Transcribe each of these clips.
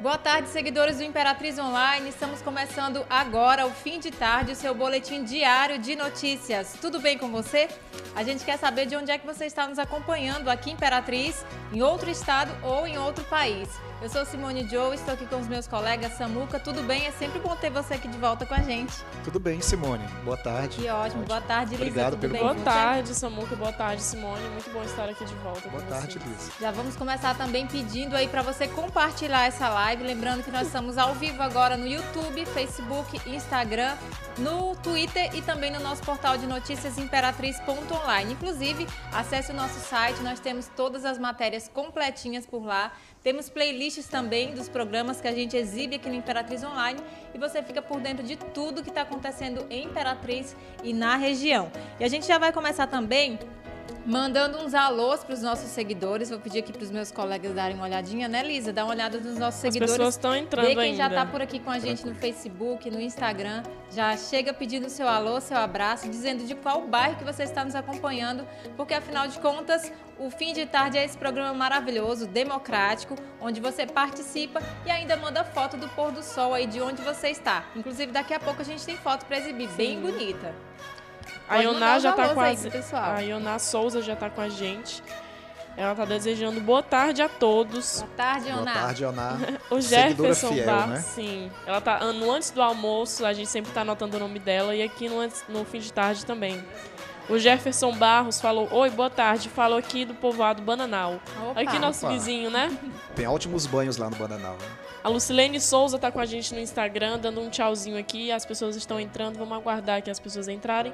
Boa tarde, seguidores do Imperatriz Online. Estamos começando agora, o fim de tarde, o seu boletim diário de notícias. Tudo bem com você? A gente quer saber de onde é que você está nos acompanhando aqui Imperatriz, em outro estado ou em outro país. Eu sou Simone Joe, estou aqui com os meus colegas Samuca. Tudo bem? É sempre bom ter você aqui de volta com a gente. Tudo bem, Simone. Boa tarde. Que ótimo. Boa tarde, Lisa. Obrigado Tudo pelo bem? Boa tarde, Samuca. Boa tarde, Simone. Muito bom estar aqui de volta Boa com tarde, vocês. Liz. Já vamos começar também pedindo aí para você compartilhar essa live, lembrando que nós estamos ao vivo agora no YouTube, Facebook, Instagram, no Twitter e também no nosso portal de notícias imperatriz.online. Inclusive, acesse o nosso site, nós temos todas as matérias completinhas por lá. Temos playlists também dos programas que a gente exibe aqui no Imperatriz Online e você fica por dentro de tudo que está acontecendo em Imperatriz e na região. E a gente já vai começar também Mandando uns alôs para os nossos seguidores. Vou pedir aqui para os meus colegas darem uma olhadinha, né, Lisa? Dá uma olhada nos nossos As seguidores. pessoas estão entrando Vê quem ainda. já está por aqui com a gente no Facebook, no Instagram. Já chega pedindo seu alô, seu abraço, dizendo de qual bairro que você está nos acompanhando, porque afinal de contas, o fim de tarde é esse programa maravilhoso, democrático, onde você participa e ainda manda foto do pôr do sol aí de onde você está. Inclusive, daqui a pouco a gente tem foto para exibir, bem bonita. A Ioná já tá com aí a... pro pessoal. a Ioná Souza já tá com a gente. Ela tá desejando boa tarde a todos. Boa tarde, Boa Ana. tarde, Ana. O Jefferson fiel, Bar, né? sim. Ela tá no antes do almoço, a gente sempre tá anotando o nome dela e aqui no, antes- no fim de tarde também. O Jefferson Barros falou: Oi, boa tarde. Falou aqui do povoado Bananal. Opa. Aqui nosso Opa. vizinho, né? Tem ótimos banhos lá no Bananal. Né? A Lucilene Souza tá com a gente no Instagram, dando um tchauzinho aqui. As pessoas estão entrando, vamos aguardar que as pessoas entrarem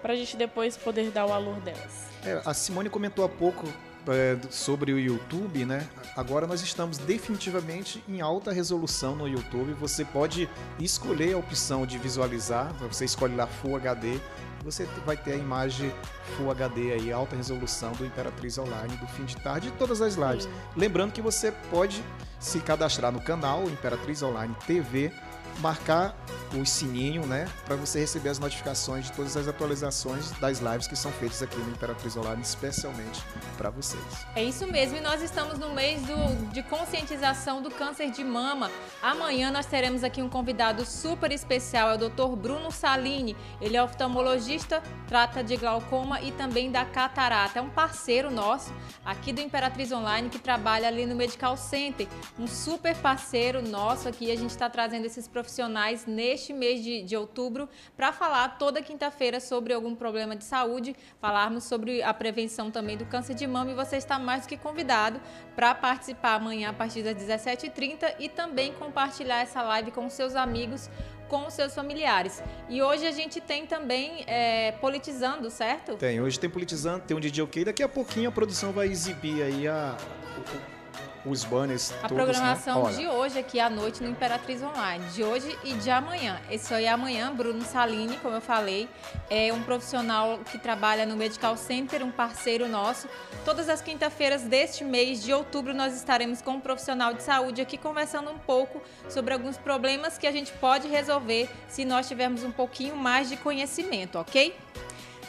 pra gente depois poder dar o alô delas. É, a Simone comentou há pouco é, sobre o YouTube, né? Agora nós estamos definitivamente em alta resolução no YouTube. Você pode escolher a opção de visualizar. Você escolhe lá Full HD. Você vai ter a imagem Full HD aí, alta resolução do Imperatriz Online do fim de tarde e todas as lives. Sim. Lembrando que você pode se cadastrar no canal Imperatriz Online TV, marcar o sininho, né, para você receber as notificações de todas as atualizações das lives que são feitas aqui no Imperatriz Online, especialmente para vocês. É isso mesmo, e nós estamos no mês do- de conscientização do câncer de mama. Amanhã nós teremos aqui um convidado super especial, é o Dr. Bruno Salini. Ele é oftalmologista, trata de glaucoma e também da catarata. É um parceiro nosso aqui do Imperatriz Online que trabalha ali no Medical Center. Um super parceiro nosso aqui. A gente está trazendo esses profissionais neste mês de, de outubro para falar toda quinta-feira sobre algum problema de saúde, falarmos sobre a prevenção também do câncer de mama e você está mais do que convidado para participar amanhã a partir das 17h30 e também compartilhar essa live com seus amigos, com seus familiares. E hoje a gente tem também é, politizando, certo? Tem, hoje tem politizando, tem um DJ OK, daqui a pouquinho a produção vai exibir aí a, os banners A todos, programação né? Olha, de hoje aqui à noite no Imperatriz Online, de hoje e de amanhã. Esse aí é amanhã, Bruno Salini, como eu falei, é um profissional que trabalha no Medical Center, um parceiro nosso. Todas as quinta-feiras deste mês de outubro nós estaremos com um profissional de saúde aqui conversando um pouco sobre alguns problemas que a gente pode resolver se nós tivermos um pouquinho mais de conhecimento, ok?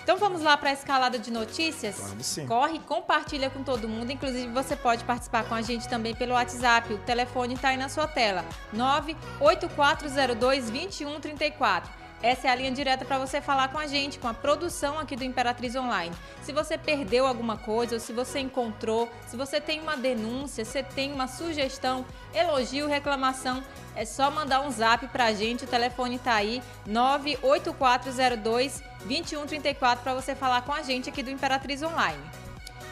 Então vamos lá para a escalada de notícias? Vamos sim. Corre, compartilha com todo mundo. Inclusive, você pode participar com a gente também pelo WhatsApp. O telefone está aí na sua tela: 98402-2134. Essa é a linha direta para você falar com a gente, com a produção aqui do Imperatriz Online. Se você perdeu alguma coisa, ou se você encontrou, se você tem uma denúncia, se tem uma sugestão, elogio, reclamação, é só mandar um zap para a gente. O telefone está aí: 98402 2134 para você falar com a gente aqui do Imperatriz Online.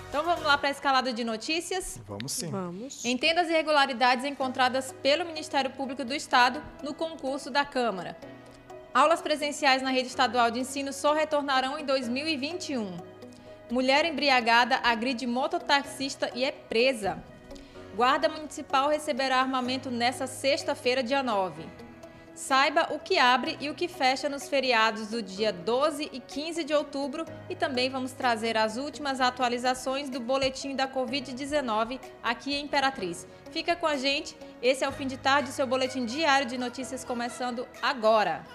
Então vamos lá para a escalada de notícias. Vamos sim. Vamos. Entenda as irregularidades encontradas pelo Ministério Público do Estado no concurso da Câmara. Aulas presenciais na rede estadual de ensino só retornarão em 2021. Mulher embriagada agride mototaxista e é presa. Guarda Municipal receberá armamento nesta sexta-feira, dia 9. Saiba o que abre e o que fecha nos feriados do dia 12 e 15 de outubro e também vamos trazer as últimas atualizações do boletim da Covid-19 aqui em Imperatriz. Fica com a gente, esse é o fim de tarde, seu boletim diário de notícias começando agora.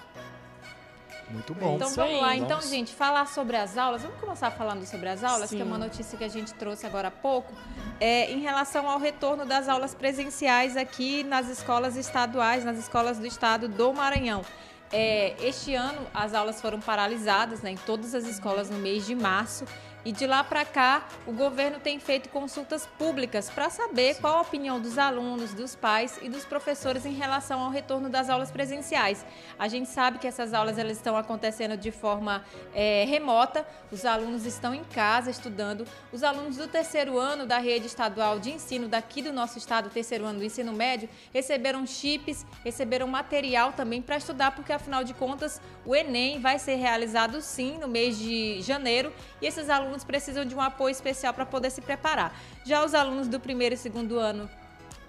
Muito bom. Então vamos lá. Então, Vamos. gente, falar sobre as aulas. Vamos começar falando sobre as aulas, Sim. que é uma notícia que a gente trouxe agora há pouco. É, em relação ao retorno das aulas presenciais aqui nas escolas estaduais, nas escolas do estado do Maranhão. É, este ano as aulas foram paralisadas né, em todas as escolas no mês de março. E de lá para cá, o governo tem feito consultas públicas para saber qual a opinião dos alunos, dos pais e dos professores em relação ao retorno das aulas presenciais. A gente sabe que essas aulas elas estão acontecendo de forma é, remota, os alunos estão em casa estudando. Os alunos do terceiro ano da rede estadual de ensino daqui do nosso estado, terceiro ano do ensino médio, receberam chips, receberam material também para estudar, porque afinal de contas o Enem vai ser realizado sim no mês de janeiro e esses alunos precisam de um apoio especial para poder se preparar. Já os alunos do primeiro e segundo ano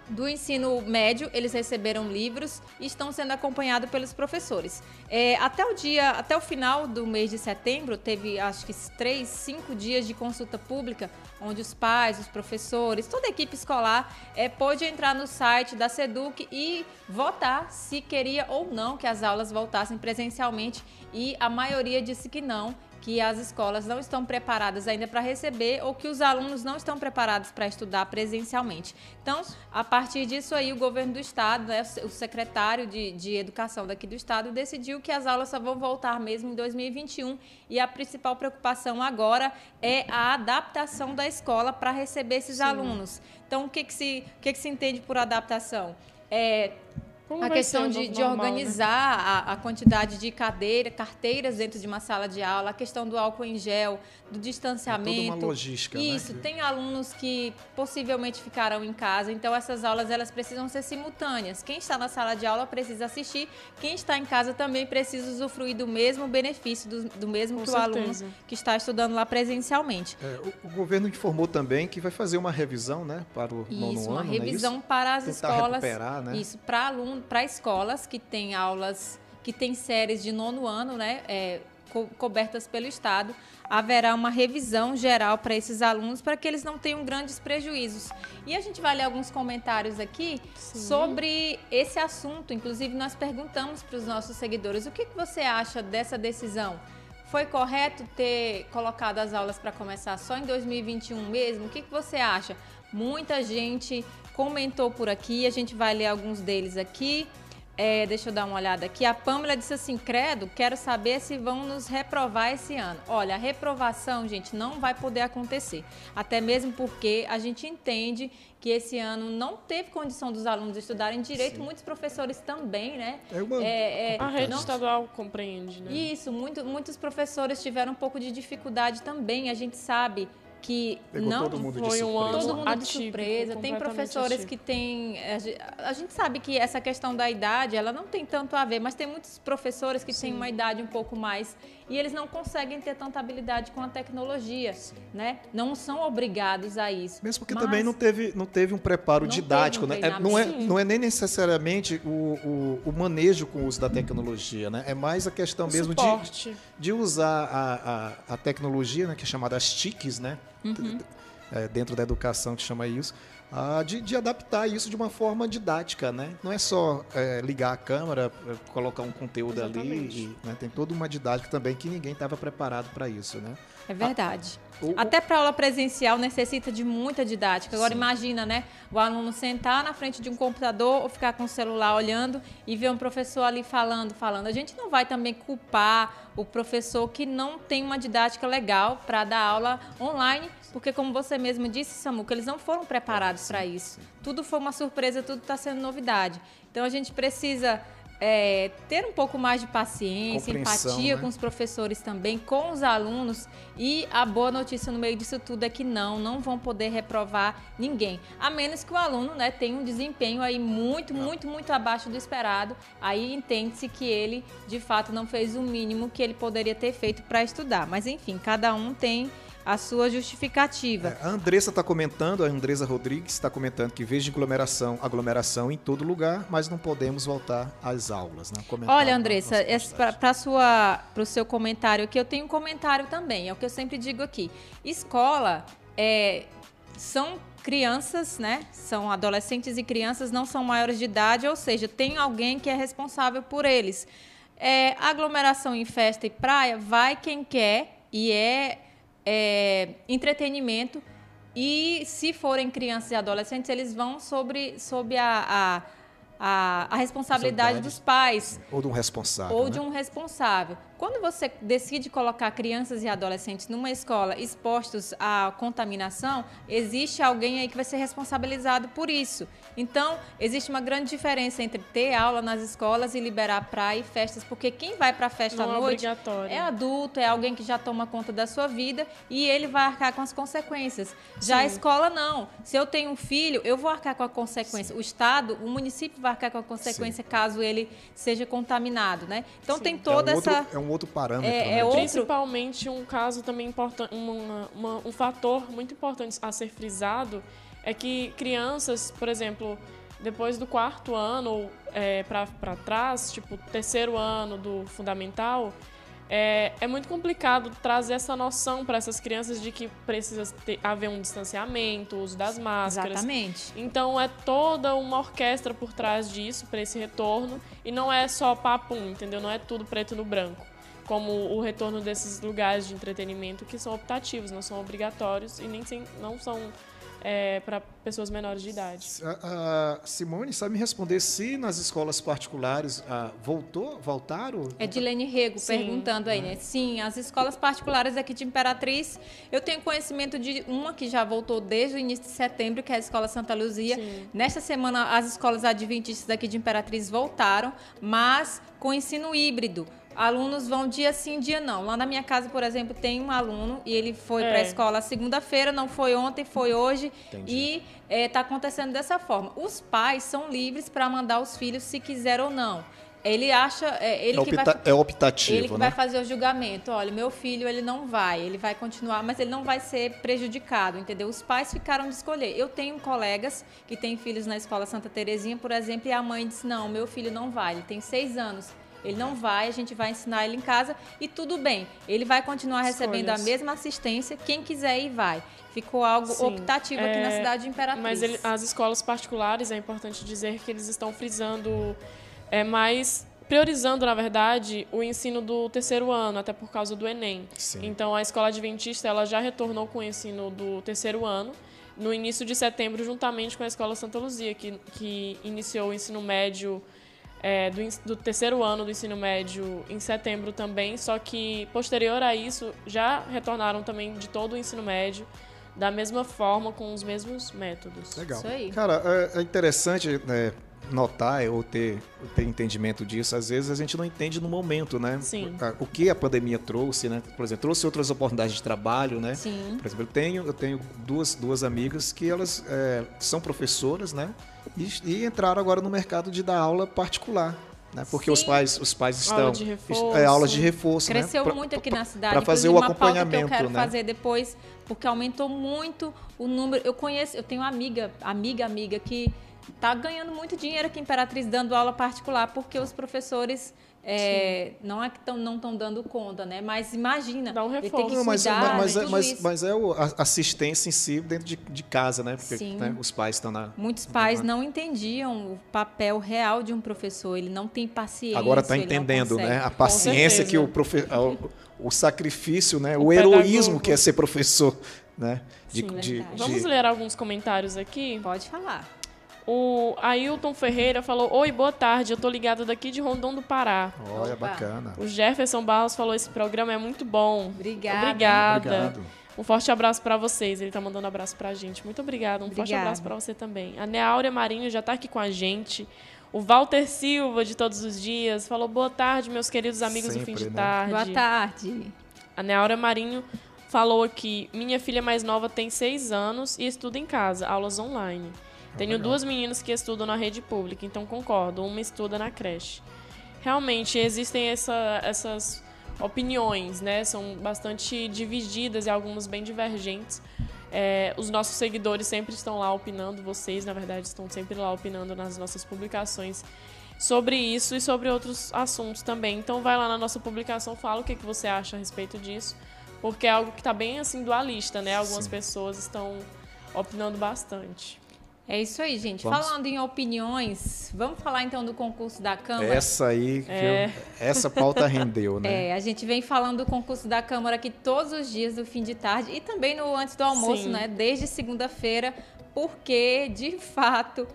do ensino médio, eles receberam livros e estão sendo acompanhados pelos professores. É, até o dia, até o final do mês de setembro, teve acho que três, cinco dias de consulta pública, onde os pais, os professores, toda a equipe escolar é, pôde entrar no site da Seduc e votar se queria ou não que as aulas voltassem presencialmente e a maioria disse que não que as escolas não estão preparadas ainda para receber ou que os alunos não estão preparados para estudar presencialmente. Então, a partir disso aí, o governo do estado, né, o secretário de, de educação daqui do estado, decidiu que as aulas só vão voltar mesmo em 2021 e a principal preocupação agora é a adaptação da escola para receber esses alunos. Então, o que, que, se, o que, que se entende por adaptação? É, Como a questão de, de né? organizar a, a quantidade de cadeira, carteiras dentro de uma sala de aula, a questão do álcool em gel, do distanciamento. É toda uma logística, né? Isso, tem alunos que possivelmente ficarão em casa, então essas aulas elas precisam ser simultâneas. Quem está na sala de aula precisa assistir, quem está em casa também precisa usufruir do mesmo benefício, do, do mesmo Com que o aluno certeza. que está estudando lá presencialmente. É, o, o governo informou também que vai fazer uma revisão, né, para o nono Isso, uma ano, não é revisão isso? para as Tentar escolas. recuperar, né? Isso, para para escolas que têm aulas, que têm séries de nono ano, né? é, co- cobertas pelo Estado, haverá uma revisão geral para esses alunos para que eles não tenham grandes prejuízos. E a gente vai ler alguns comentários aqui sobre esse assunto. Inclusive, nós perguntamos para os nossos seguidores o que, que você acha dessa decisão. Foi correto ter colocado as aulas para começar só em 2021 mesmo? O que, que você acha? Muita gente comentou por aqui, a gente vai ler alguns deles aqui. É, deixa eu dar uma olhada aqui. A Pâmela disse assim: Credo, quero saber se vão nos reprovar esse ano. Olha, a reprovação, gente, não vai poder acontecer. Até mesmo porque a gente entende que esse ano não teve condição dos alunos estudarem direito, Sim. muitos professores também, né? É uma- É, é, A rede não- estadual compreende, né? isso, muito- muitos professores tiveram um pouco de dificuldade também. A gente sabe que Pegou não foi um ano todo mundo de surpresa. Tem professores atípico. que têm. A ge- a gente sabe que essa questão da idade, ela não tem tanto a ver, mas tem muitos professores que têm uma idade um pouco mais e eles não conseguem ter tanta habilidade com a tecnologia, né? Não são obrigados a isso. Mesmo porque Mas- também não teve, não teve um preparo Não didático, teve um né? É, não, é, não é nem necessariamente o, o, o manejo com o uso da tecnologia, né? É mais a questão O mesmo de, de usar a, a, a tecnologia, né? Que é chamada as TICs, né? Uhum. É, dentro da educação que chama isso. ah, de, de adaptar isso de uma forma didática, né? Não é só é, ligar a câmera, é, colocar um conteúdo ali, Exatamente. e, né? tem toda uma didática também que ninguém estava preparado para isso, né? É verdade. O- Até para aula presencial necessita de muita didática. Agora imagina, né? O aluno sentar na frente de um computador ou ficar com o celular olhando e ver um professor ali falando, falando. A gente não vai também culpar o professor que não tem uma didática legal para dar aula online, porque como você mesmo disse, Samuca, eles não foram preparados para isso. Tudo foi uma surpresa, tudo está sendo novidade. Então a gente precisa é, ter um pouco mais de paciência, Compreensão, empatia né? com os professores também, com os alunos. E a boa notícia no meio disso tudo é que não, não vão poder reprovar ninguém. A menos que o aluno né, tenha um desempenho aí muito, muito, muito abaixo do esperado. Aí entende-se que ele, de fato, não fez o mínimo que ele poderia ter feito para estudar. Mas enfim, cada um tem a sua justificativa. É, a Andressa está comentando, a Andresa Rodrigues está comentando que vejo aglomeração, aglomeração em todo lugar, mas não podemos voltar às aulas, né? Comentar Olha, Andressa, para o seu comentário aqui, eu tenho um comentário também, é o que eu sempre digo aqui. Escola é, são crianças, né? São adolescentes e crianças, não são maiores de idade, ou seja, tem alguém que é responsável por eles. É, aglomeração em festa e praia, vai quem quer e é, é entretenimento. E se forem crianças e adolescentes, eles vão sobre, sobre a, a a, a responsabilidade dos pais. Ou de um responsável. Ou né? de um responsável. Quando você decide colocar crianças e adolescentes numa escola expostos à contaminação, existe alguém aí que vai ser responsabilizado por isso. Então, existe uma grande diferença entre ter aula nas escolas e liberar praia e festas, porque quem vai para a festa Não à é noite é adulto, é alguém que já toma conta da sua vida e ele vai arcar com as consequências. Já a Sim. escola não. Se eu tenho um filho, eu vou arcar com a consequência. O estado, o município vai arcar com a consequência caso ele seja contaminado, né? Então Sim. tem É um toda outro- essa É um outro parâmetro. É- né? é outro- Principalmente um caso também importante, uma- uma- um fator muito importante a ser frisado é que crianças, por exemplo, depois do quarto ano ou é, para trás, tipo terceiro ano do fundamental, é, é muito complicado trazer essa noção para essas crianças de que precisa ter, haver um distanciamento, o uso das máscaras. Exatamente. Então é toda uma orquestra por trás disso, para esse retorno, e não é só papum, entendeu? Não é tudo preto no branco. Como o retorno desses lugares de entretenimento que são optativos, não são obrigatórios e nem sem- não são para pessoas menores de idade. A, a Simone sabe me responder se nas escolas particulares ah, voltou, voltaram? É Dilene Rego Sim. perguntando aí, né? Sim, as escolas particulares aqui de Imperatriz, eu tenho conhecimento de uma que já voltou desde o início de setembro, que é a Escola Santa Luzia. Sim. Nesta semana, as escolas adventistas aqui de Imperatriz voltaram, mas com ensino híbrido. Alunos vão dia sim, dia não. Lá na minha casa, por exemplo, tem um aluno e ele foi É. para a escola segunda-feira, não foi ontem, foi hoje. Entendi. E está acontecendo dessa forma. Os pais são livres para mandar os filhos se quiser ou não. Ele acha, é, ele é, que vai opta- é optativo, ele que né? vai fazer o julgamento. Olha, meu filho, ele não vai, ele vai continuar, mas ele não vai ser prejudicado, entendeu? Os pais ficaram de escolher. Eu tenho colegas que têm filhos na escola Santa Terezinha, por exemplo, e a mãe disse: não, meu filho não vai, ele tem seis anos. Ele não vai, a gente vai ensinar ele em casa e tudo bem. Ele vai continuar recebendo a Escolhas. mesma assistência, quem quiser ir vai. Ficou algo Sim, optativo aqui na é, cidade de Imperatriz. Mas ele- as escolas particulares, é importante dizer que eles estão frisando é, mais priorizando, na verdade, o ensino do terceiro ano, até por causa do Enem. Sim. Então, a escola adventista ela já retornou com o ensino do terceiro ano, no início de setembro, juntamente com a escola Santa Luzia, que, que iniciou o ensino médio é, do, do terceiro ano do ensino médio em setembro também, só que posterior a isso já retornaram também de todo o ensino médio, da mesma forma, com os mesmos métodos. Legal. Isso aí. Cara, é, é interessante né, notar ou ter, ter entendimento disso. Às vezes a gente não entende no momento, né? Sim. O que a pandemia trouxe, né? Por exemplo, trouxe outras oportunidades de trabalho, né? Sim. Por exemplo, eu tenho, eu tenho duas, duas amigas que elas é, são professoras, né? E, e entraram agora no mercado de dar aula particular. Né? Porque os Sim. pais, os pais estão. Aula de reforço. É, aulas de reforço. Cresceu né? Pra- muito aqui pra- na cidade. Para fazer o uma pauta que acompanhamento, eu quero né? fazer depois, porque aumentou muito o número. Eu conheço, eu tenho uma amiga, amiga, amiga que está ganhando muito dinheiro aqui em Imperatriz dando aula particular, porque os professores é, não é que tão, não estão dando conta, né? Mas imagina, Dá um ele tem que reforço. Não, mas, cuidar mas, de é, tudo mas, isso. mas é a assistência em si dentro de, de casa, né? Porque Sim. né, os pais estão na. Muitos pais não entendiam o papel real de um professor. Ele não tem paciência. Agora está entendendo, né? A paciência que o, profe... o, o sacrifício, né? O, O heroísmo que é ser professor, né? De, Sim, de- verdade. Vamos de- ler alguns comentários aqui? Pode falar. O Ailton Ferreira falou: Oi, boa tarde, eu tô ligado daqui de Rondon do Pará. Olha, Opa. bacana. O Jefferson Barros falou: Esse programa é muito bom. Obrigada. Obrigada. Obrigado. Um forte abraço pra vocês. Ele tá mandando abraço pra gente. Muito obrigada. Um forte Obrigada. abraço pra você também. A Neáurea Marinho já tá aqui com a gente. O Walter Silva, de todos os dias, falou: Boa tarde, meus queridos amigos do fim Sempre, de né? tarde. Boa tarde. A Neaura Marinho falou aqui: minha filha mais nova tem seis anos e estuda em casa, aulas online. Tenho legal. duas meninas que estudam na rede pública, então concordo. Uma estuda na creche. Realmente existem essa- essas opiniões, né? São bastante divididas e algumas bem divergentes. É, os nossos seguidores sempre estão lá opinando, vocês, na verdade, estão sempre lá opinando nas nossas publicações sobre isso e sobre outros assuntos também. Então vai lá na nossa publicação, fala o que, que você acha a respeito disso, porque é algo que está bem assim dualista, né? Algumas Sim. pessoas estão opinando bastante. É isso aí, gente. Vamos. Falando em opiniões, vamos falar então do concurso da Câmara. Essa aí, é. viu? essa pauta rendeu, né? É, a gente vem falando do concurso da Câmara aqui todos os dias do fim de tarde e também no antes do almoço, Sim. né? Desde segunda-feira, porque de fato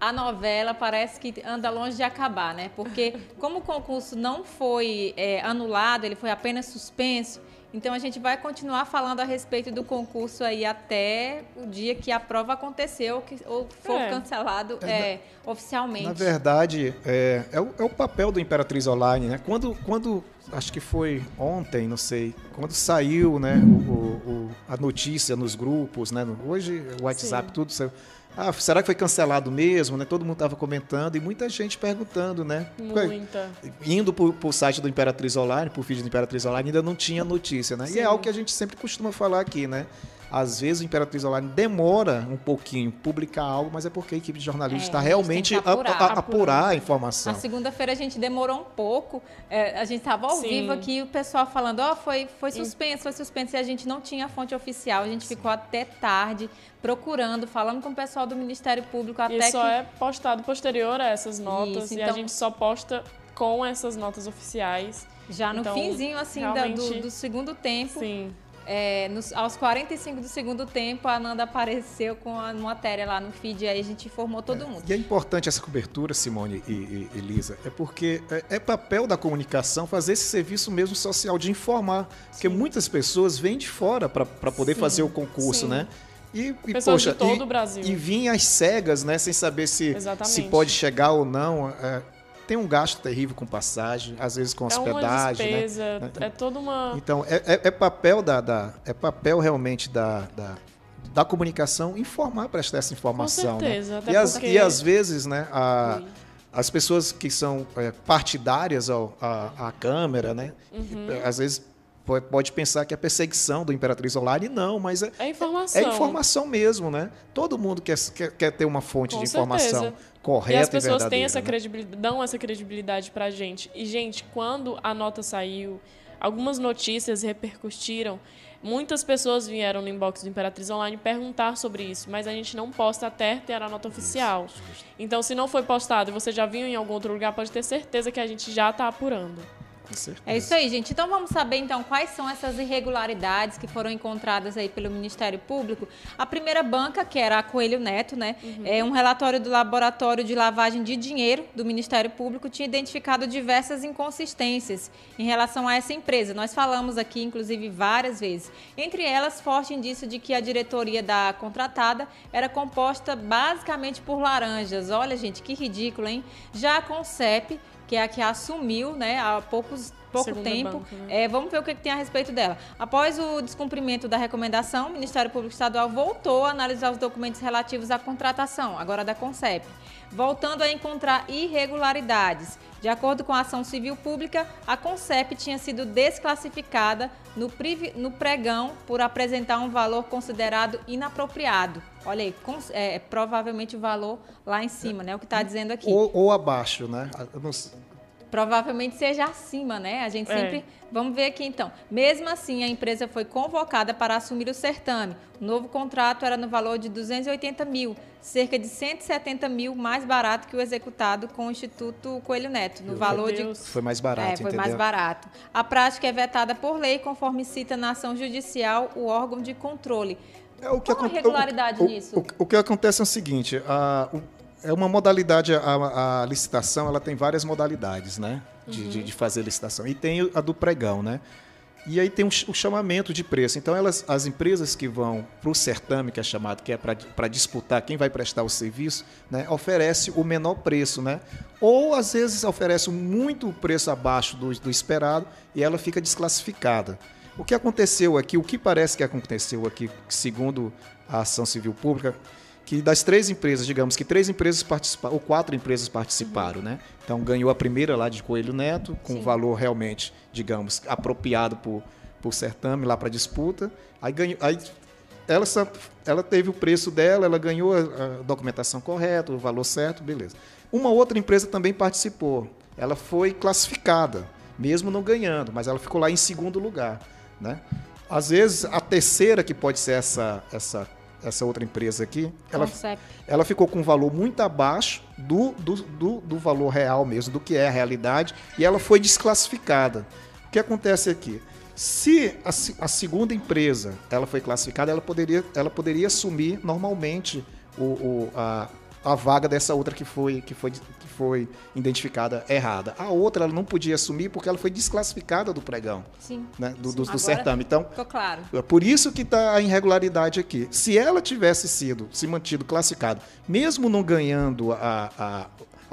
a novela parece que anda longe de acabar, né? Porque como o concurso não foi é, anulado, ele foi apenas suspenso então a gente vai continuar falando a respeito do concurso aí até o dia que a prova aconteceu que, ou for é. cancelado é, é, oficialmente. Na verdade, é, é, o, é o papel do Imperatriz Online, né? Quando, quando acho que foi ontem, não sei, quando saiu né, o, o, a notícia nos grupos, né? Hoje o WhatsApp, Sim. tudo saiu ah, será que foi cancelado mesmo? Né? Todo mundo estava comentando e muita gente perguntando, né? Muita. Indo para o site do Imperatriz Online, para o vídeo do Imperatriz Online, ainda não tinha notícia, né? Sim. E é algo que a gente sempre costuma falar aqui, né? Às vezes o Imperatriz Online demora um pouquinho publicar algo, mas é porque a equipe de jornalistas está é, realmente apurar, a, a, apurar, a informação. Na segunda-feira a gente demorou um pouco, é, a gente estava ao Sim. vivo aqui, o pessoal falando, ó, oh, foi, foi suspenso, foi suspenso, e a gente não tinha fonte oficial, a gente ficou até tarde procurando, falando com o pessoal do Ministério Público até e só é postado posterior a essas notas, Isso, então... e a então gente só posta com essas notas oficiais. Já no então, finzinho, assim, realmente... do, do segundo tempo. Sim é, nos, aos 45 do segundo tempo, a Nanda apareceu com a matéria lá no feed e aí a gente informou todo é, mundo. E é importante essa cobertura, Simone e, e Elisa, é porque é, é, papel da comunicação fazer esse serviço mesmo social de informar. Sim. Porque muitas pessoas vêm de fora para poder Sim. fazer o concurso, Sim. né? E, e poxa, e. E vinha às cegas, né? Sem saber se, se pode chegar ou não. É, tem um gasto terrível com passagem, às vezes com hospedagem. É uma despesa, né? é toda uma. Então, é, é, é papel da, da, é papel realmente da, da, da comunicação informar, prestar essa informação. Com certeza, né? e, as, porque... e às vezes, né, a, as pessoas que são é, partidárias ao, à, à Câmara, né? Uhum. Às vezes pode pensar que é perseguição do Imperatriz Online, não, mas é, é informação. É, é informação mesmo, né? Todo mundo quer, quer, quer ter uma fonte Com de informação certeza. Correta e as pessoas e têm essa né? credibilidade, dão essa credibilidade pra gente. E, gente, quando a nota saiu, algumas notícias repercutiram, muitas pessoas vieram no inbox do Imperatriz Online perguntar sobre isso, mas a gente não posta até ter a nota oficial. Então, se não foi postado e você já viu em algum outro lugar, pode ter certeza que a gente já está apurando. É isso aí, gente. Então vamos saber então quais são essas irregularidades que foram encontradas aí pelo Ministério Público. A primeira banca, que era a Coelho Neto, né? Uhum. É um relatório do Laboratório de Lavagem de Dinheiro do Ministério Público tinha identificado diversas inconsistências em relação a essa empresa. Nós falamos aqui, inclusive, várias vezes. Entre elas, forte indício de que a diretoria da contratada era composta basicamente por laranjas. Olha, gente, que ridículo, hein? Já a Concep que é a que assumiu né, há poucos, pouco Segunda tempo. Banca, né? é, vamos ver o que, que, tem a respeito dela. Após o descumprimento da recomendação, o Ministério Público Estadual voltou a analisar os documentos relativos à contratação, agora da CONCEP, voltando a encontrar irregularidades. De acordo com a ação civil pública, a CONCEP tinha sido desclassificada no, no pregão por apresentar um valor considerado inapropriado. Olha aí, é, provavelmente o valor lá em cima, né? O que está dizendo aqui. Ou, ou abaixo, né? Provavelmente seja acima, né? A gente é. sempre. Vamos ver aqui então. Mesmo assim, a empresa foi convocada para assumir o certame. O novo contrato era no valor de 280 mil, cerca de 170 mil mais barato que o executado com o Instituto Coelho Neto, no valor de. Foi mais barato. É, foi entendeu? mais barato. A prática é vetada por lei, conforme cita na ação judicial o órgão de controle. É, o que Qual a regularidade o, nisso? O, o, que acontece é o seguinte: a, o, é uma modalidade, a, a, licitação ela tem várias modalidades, né? De, uhum. de, de, fazer licitação. E tem a do pregão, né? E aí tem o, o chamamento de preço. Então, elas, as empresas que vão para o certame, que é chamado, que é para disputar quem vai prestar o serviço, né, oferece o menor preço, né? Ou às vezes oferece muito preço abaixo do, do esperado e ela fica desclassificada. O que aconteceu aqui, o que parece que aconteceu aqui, segundo a ação civil pública, que das três empresas, digamos que três empresas participaram, ou quatro empresas participaram, uhum. né? Então ganhou a primeira lá de Coelho Neto, com Sim. valor realmente, digamos, apropriado por, por certame lá para disputa. Aí ganhou. Aí ela, ela teve o preço dela, ela ganhou a, a documentação correta, o valor certo, beleza. Uma outra empresa também participou. Ela foi classificada, mesmo não ganhando, mas ela ficou lá em segundo lugar. Né? Às vezes, a terceira, que pode ser essa, essa, essa outra empresa aqui, ela, ela ficou com um valor muito abaixo do, do, do, do valor real mesmo, do que é a realidade, e ela foi desclassificada. O que acontece aqui? Se a, a segunda empresa ela foi classificada, ela poderia, ela poderia assumir normalmente o, o- a, a vaga dessa outra que foi, que, foi, que foi identificada errada. A outra ela não podia assumir porque ela foi desclassificada do pregão, Sim. né, do, do, do Agora- certame. Então, Ficou claro. é por isso que está a irregularidade aqui. Se ela tivesse sido, se mantido classificado, mesmo não ganhando a, a,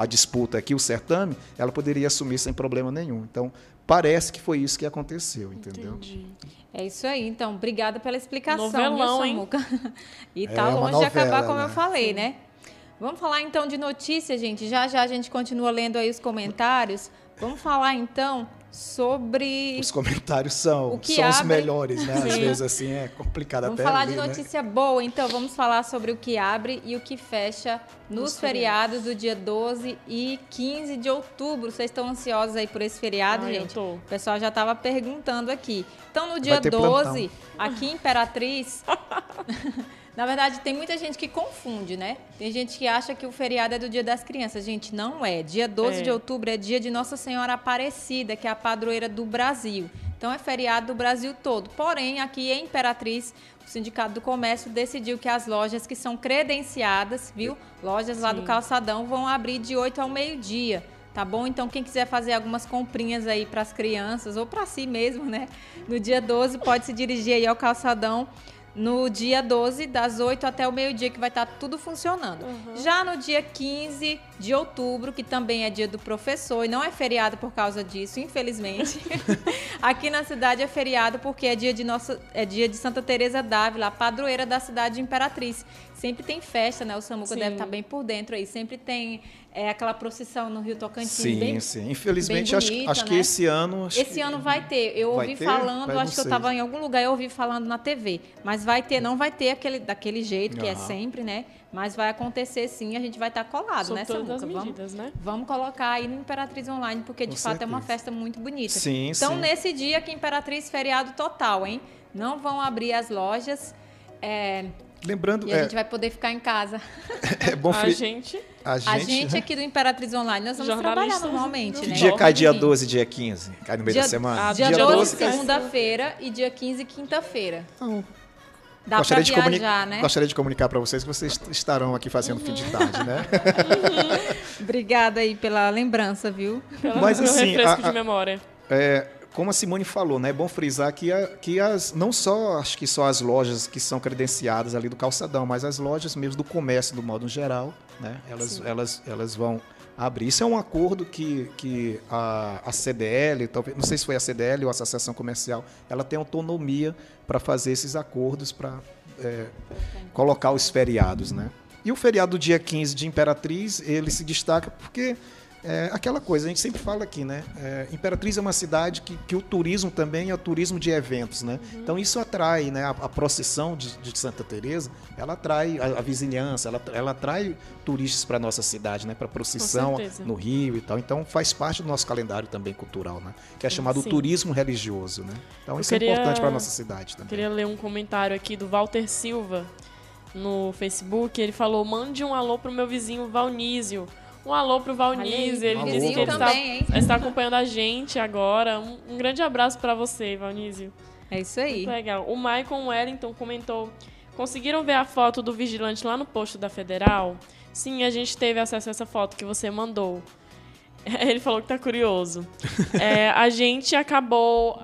a disputa aqui, o certame, ela poderia assumir sem problema nenhum. Então, parece que foi isso que aconteceu, entendeu? Entendi. É isso aí, então. Obrigada pela explicação, Novelão, viu, hein? Samuca? E É tá uma longe de acabar, como né? eu falei, né? Vamos falar então de notícias, gente. Já já a gente continua lendo aí os comentários. Vamos falar então sobre. Os comentários são, O que são os abre- melhores, né? Às vezes assim é complicado Vamos até falar ler, de né? notícia boa, então vamos falar sobre o que abre e o que fecha nos Nos feriados do dia 12 e 15 de outubro. Vocês estão ansiosos aí por esse feriado, eu gente? tô. O pessoal já estava perguntando aqui. Então, no dia ter 12, aqui em Imperatriz. Na verdade, tem muita gente que confunde, né? Tem gente que acha que o feriado é do Dia das Crianças. Gente, não é. Dia 12 É. de outubro é dia de Nossa Senhora Aparecida, que é a padroeira do Brasil. Então, é feriado do Brasil todo. Porém, aqui em Imperatriz, o Sindicato do Comércio decidiu que as lojas que são credenciadas, viu? Lojas lá do Sim. Calçadão vão abrir de 8 ao meio-dia. Tá bom? Então, quem quiser fazer algumas comprinhas aí para as crianças ou para si mesmo, né? No dia 12, pode se dirigir aí ao Calçadão no dia 12, das 8 até o meio-dia, que vai estar tudo funcionando. Já no dia 15 de outubro, que também é dia do professor, e não é feriado por causa disso, infelizmente. Aqui na cidade é feriado porque é dia de nossa, é dia de Santa Teresa d'Ávila, padroeira da cidade de Imperatriz. Sempre tem festa, né? O Samuca Sim. deve estar bem por dentro aí. Sempre tem é, aquela procissão no Rio Tocantins. Sim, bem, sim. Infelizmente, bem acho, bonita, acho que né? esse ano. acho esse que- ano vai ter. Eu Vai ouvi ter? falando, Vai, acho que eu estava em algum lugar, eu ouvi falando na TV. Mas vai ter, não vai ter aquele, daquele jeito que é Aham. sempre, né? Mas vai acontecer sim, a gente vai estar colado, Sob né, todas Samuca? as Vamos, medidas, né? vamos colocar aí no Imperatriz Online, porque de Com fato é uma certeza. festa muito bonita. Sim, então, sim. nesse dia aqui em Imperatriz, feriado total, hein? Não vão abrir as lojas. é, Lembrando, e a é, gente vai poder ficar em casa. é bom A gente. a gente, A gente né? aqui do Imperatriz Online, nós vamos trabalhar normalmente, do né? Que dia cai dia Sim. 12 dia 15? Cai no meio Dia, da semana? Ah, dia, dia 12, 12, cai- segunda-feira, e dia 15, quinta-feira. Então, Dá gostaria, pra de comuni- viajar, né? gostaria de comunicar para vocês que vocês estarão aqui fazendo fim de tarde, né? Obrigada aí pela lembrança, viu? Pelo Mas, assim, refresco a- a- de memória. É, como a Simone falou, né, é bom frisar que, a- que as, não só acho que só as lojas que são credenciadas ali do calçadão, mas as lojas mesmo do comércio do modo geral, né, elas, Sim. elas, elas vão abrir. Isso é um acordo que, que a, a CDL, talvez, não sei se foi a CDL ou a Associação Comercial, ela tem autonomia para fazer esses acordos para é, colocar os feriados, né? E o feriado do dia 15 de Imperatriz, ele se destaca porque é aquela coisa, a gente sempre fala aqui, né? É, Imperatriz é uma cidade que, que o turismo também é o turismo de eventos, né? Então isso atrai, né? A, a procissão de, de Santa Teresa, ela atrai a, a vizinhança, ela, ela atrai turistas para nossa cidade, né? Para procissão no Rio e tal. Então faz parte do nosso calendário também cultural, né? Que é chamado Sim. turismo religioso, né? Então Eu isso queria- é importante para nossa cidade também. Queria ler um comentário aqui do Walter Silva no Facebook. Ele falou: mande um alô pro meu vizinho Valnísio. Um alô pro Valnísio. Ele Alô, disse que ele está, está acompanhando a gente agora. Um, um grande abraço para você, Valnísio. É isso aí. Muito legal. O Maicon Wellington comentou: conseguiram ver a foto do vigilante lá no posto da Federal? Sim, a gente teve acesso a essa foto que você mandou. Ele falou que tá curioso. É, a gente acabou.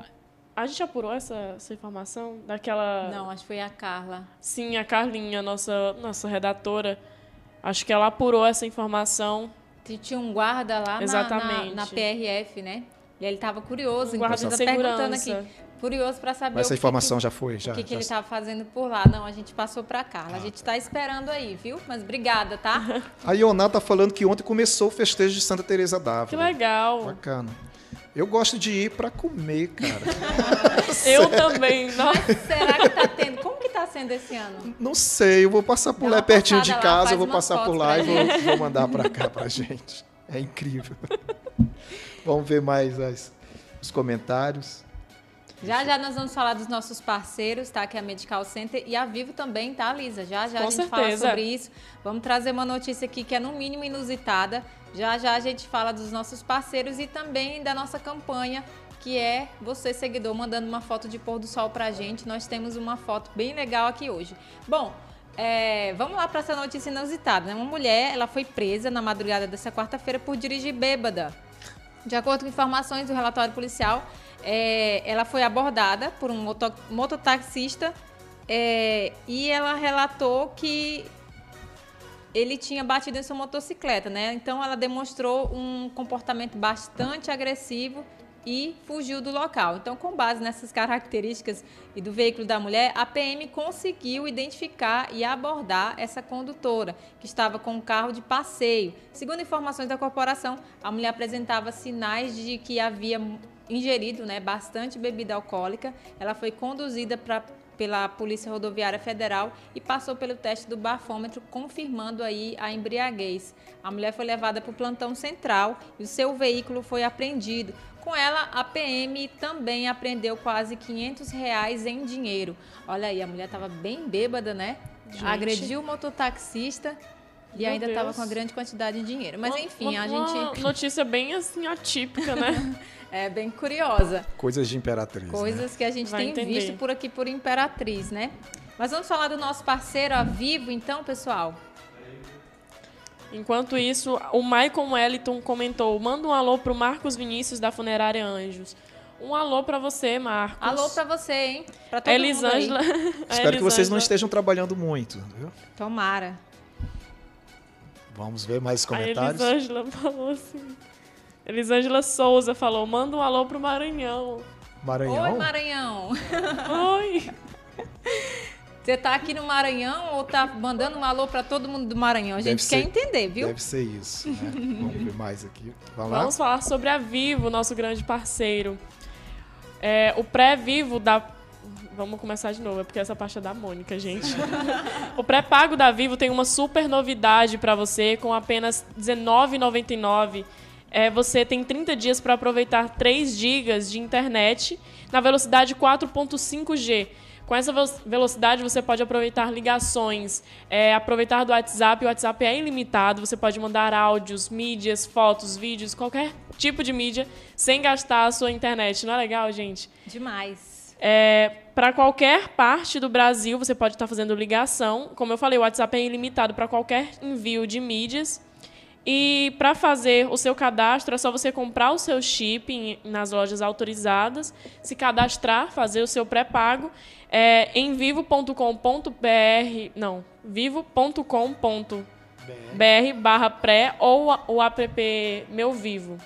A gente apurou essa, essa informação daquela. Não, acho que foi a Carla. Sim, a Carlinha, nossa, nossa redatora. Acho que ela apurou essa informação. Tinha um guarda lá na, na, Exatamente. na PRF, né? E ele estava curioso, Um guarda inclusive de tá perguntando aqui. Curioso para saber Mas o essa que informação que, já foi, já. o que, que já ele se- estava fazendo por lá. Não, a gente passou para Carla. A gente está esperando aí, viu? Mas obrigada, tá? A Ioná tá falando que ontem começou o festejo de Santa Teresa d'Ávila. Que legal. Bacana. Eu gosto de ir para comer, cara. Eu também. Nossa. Será que tá tendo? Como que tá sendo esse ano? Não sei, eu vou passar por lá pertinho de lá, casa, faz eu vou passar por lá e vou, vou mandar para cá pra gente. É incrível. Vamos ver mais as- os comentários. Já já nós vamos falar dos nossos parceiros, tá? Que é a Medical Center e a Vivo também, tá, Lisa? Já já Com a gente certeza. fala sobre isso. Vamos trazer uma notícia aqui que é no mínimo inusitada. Já já a gente fala dos nossos parceiros e também da nossa campanha, que é você, seguidor, mandando uma foto de pôr do sol pra gente. Nós temos uma foto bem legal aqui hoje. Bom, é, vamos lá para essa notícia inusitada. Né? Uma mulher ela foi presa na madrugada dessa quarta-feira por dirigir bêbada. De acordo com informações do relatório policial, é, ela foi abordada por um moto, mototaxista é, e ela relatou que ele tinha batido em sua motocicleta, né? Então ela demonstrou um comportamento bastante agressivo e fugiu do local. Então, com base nessas características e do veículo da mulher, a PM conseguiu identificar e abordar essa condutora, que estava com um carro de passeio. Segundo informações da corporação, a mulher apresentava sinais de que havia ingerido né, bastante bebida alcoólica. Ela foi conduzida para pela Polícia Rodoviária Federal e passou pelo teste do bafômetro, confirmando aí a embriaguez. A mulher foi levada para o plantão central e o seu veículo foi apreendido. Com ela, a PM também apreendeu quase 500 reais em dinheiro. Olha aí, a mulher estava bem bêbada, né? Gente. Agrediu o mototaxista e Meu ainda estava com uma grande quantidade de dinheiro. Mas Uma- enfim, a uma gente notícia bem assim atípica, né? é bem curiosa. Coisas de imperatriz. né? Coisas que a gente Vai tem entender. visto por aqui por Imperatriz, né? Mas vamos falar do nosso parceiro, a Vivo, então, pessoal? Enquanto isso, o Michael Wellington comentou: manda um alô pro Marcos Vinícius da Funerária Anjos. Um alô pra você, Marcos. Alô pra você, hein? Pra todo A mundo aí. Elisângela. a Espero que vocês não Elisângela- estejam trabalhando muito. Viu? Tomara. Vamos ver mais A comentários. Elisângela falou assim. Elisângela Souza falou: manda um alô pro Maranhão. Maranhão? Oi, Maranhão. Oi! Você tá aqui no Maranhão ou tá mandando um alô pra todo mundo do Maranhão? A Deve gente quer ser- entender, viu? Deve ser isso. Né? Vamos ver mais aqui. Vamos lá. Vamos falar sobre a Vivo, nosso grande parceiro. É, o pré-vivo da. Vamos começar de novo, é porque essa parte é da Mônica, gente. o pré-pago da Vivo tem uma super novidade para você, com apenas R$19,99. É, você tem 30 dias para aproveitar 3 GB de internet na velocidade 4.5G. Com essa ve- velocidade, você pode aproveitar ligações, é, aproveitar do WhatsApp. O WhatsApp é ilimitado, você pode mandar áudios, mídias, fotos, vídeos, qualquer tipo de mídia, sem gastar a sua internet. Não é legal, gente? Demais. É, para qualquer parte do Brasil, você pode estar fazendo ligação. Como eu falei, o WhatsApp é ilimitado para qualquer envio de mídias. E para fazer o seu cadastro, é só você comprar o seu chip nas lojas autorizadas, se cadastrar, fazer o seu pré-pago é, em vivo.com.br, não, vivo.com.br barra pré ou o app Meu Vivo.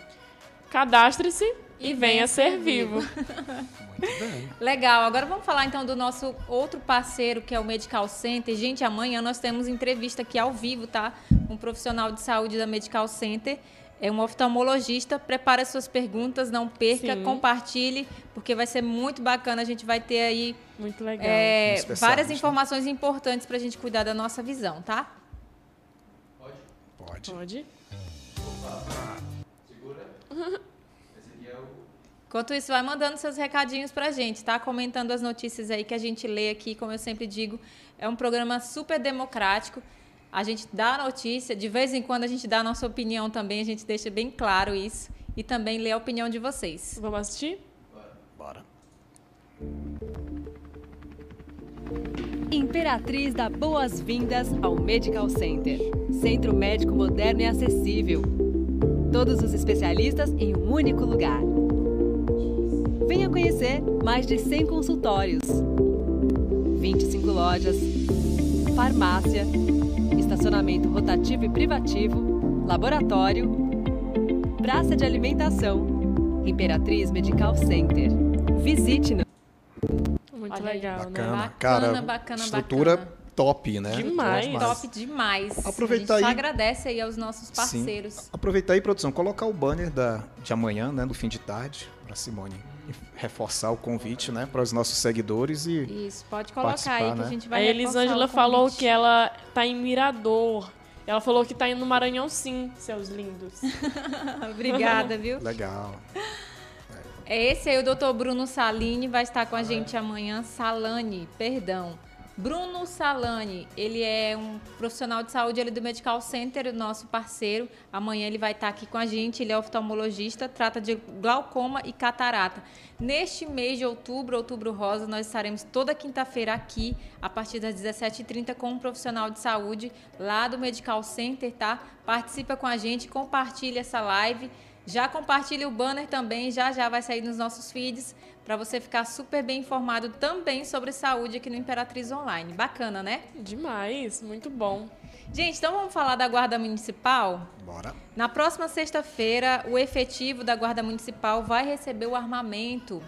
Cadastre-se e, venha ser vivo. Muito bem. Legal. Agora vamos falar então do nosso outro parceiro, que é o Medical Center. Gente, amanhã nós temos entrevista aqui ao vivo, tá? Um profissional de saúde da Medical Center. É um oftalmologista. Prepare suas perguntas, não perca, Sim. compartilhe, porque vai ser muito bacana. A gente vai ter aí Muito legal. é, várias né? informações importantes para a gente cuidar da nossa visão, tá? Pode. Pode? Enquanto isso, vai mandando seus recadinhos pra gente, tá? Comentando as notícias aí que a gente lê aqui, como eu sempre digo, é um programa super democrático. A gente dá a notícia, de vez em quando a gente dá a nossa opinião também, a gente deixa bem claro isso. E também lê a opinião de vocês. Vamos assistir? Bora. Imperatriz dá boas-vindas ao Medical Center. Centro médico moderno e acessível. Todos os especialistas em um único lugar. Venha conhecer mais de 100 consultórios, 25 lojas, farmácia, estacionamento rotativo e privativo, laboratório, praça de alimentação. Imperatriz Medical Center. Visite-nos. Muito Olha aí. legal, Bacana. né? Bacana, Cara, bacana, estrutura bacana. Top, né? Demais. Top demais. Aproveitar a gente só aí- agradece aí aos nossos Sim. parceiros. Aproveitar aí, produção, colocar o banner da, de amanhã, né, do fim de tarde, para Simone reforçar o convite, né, para os nossos seguidores e Isso, pode colocar aí que né? a gente A vai reforçar Elisângela o falou que ela tá em Mirador. Ela falou que tá indo no Maranhão sim, seus lindos. Obrigada, viu? legal. É esse aí, o doutor Bruno Salini, vai estar com a gente amanhã. Salani, perdão. Bruno Salani, ele é um profissional de saúde ali do Medical Center, nosso parceiro. Amanhã ele vai estar aqui com a gente, ele é oftalmologista, trata de glaucoma e catarata. Neste mês de outubro, outubro rosa, nós estaremos toda quinta-feira aqui, a partir das 17h30, com um profissional de saúde lá do Medical Center, tá? Participa com a gente, compartilha essa live. Já compartilhe o banner também, já já vai sair nos nossos feeds para você ficar super bem informado também sobre saúde aqui no Imperatriz Online. Bacana, né? Demais, muito bom. Gente, então vamos falar da Guarda Municipal? Bora. Na próxima sexta-feira, o efetivo da Guarda Municipal vai receber o armamento.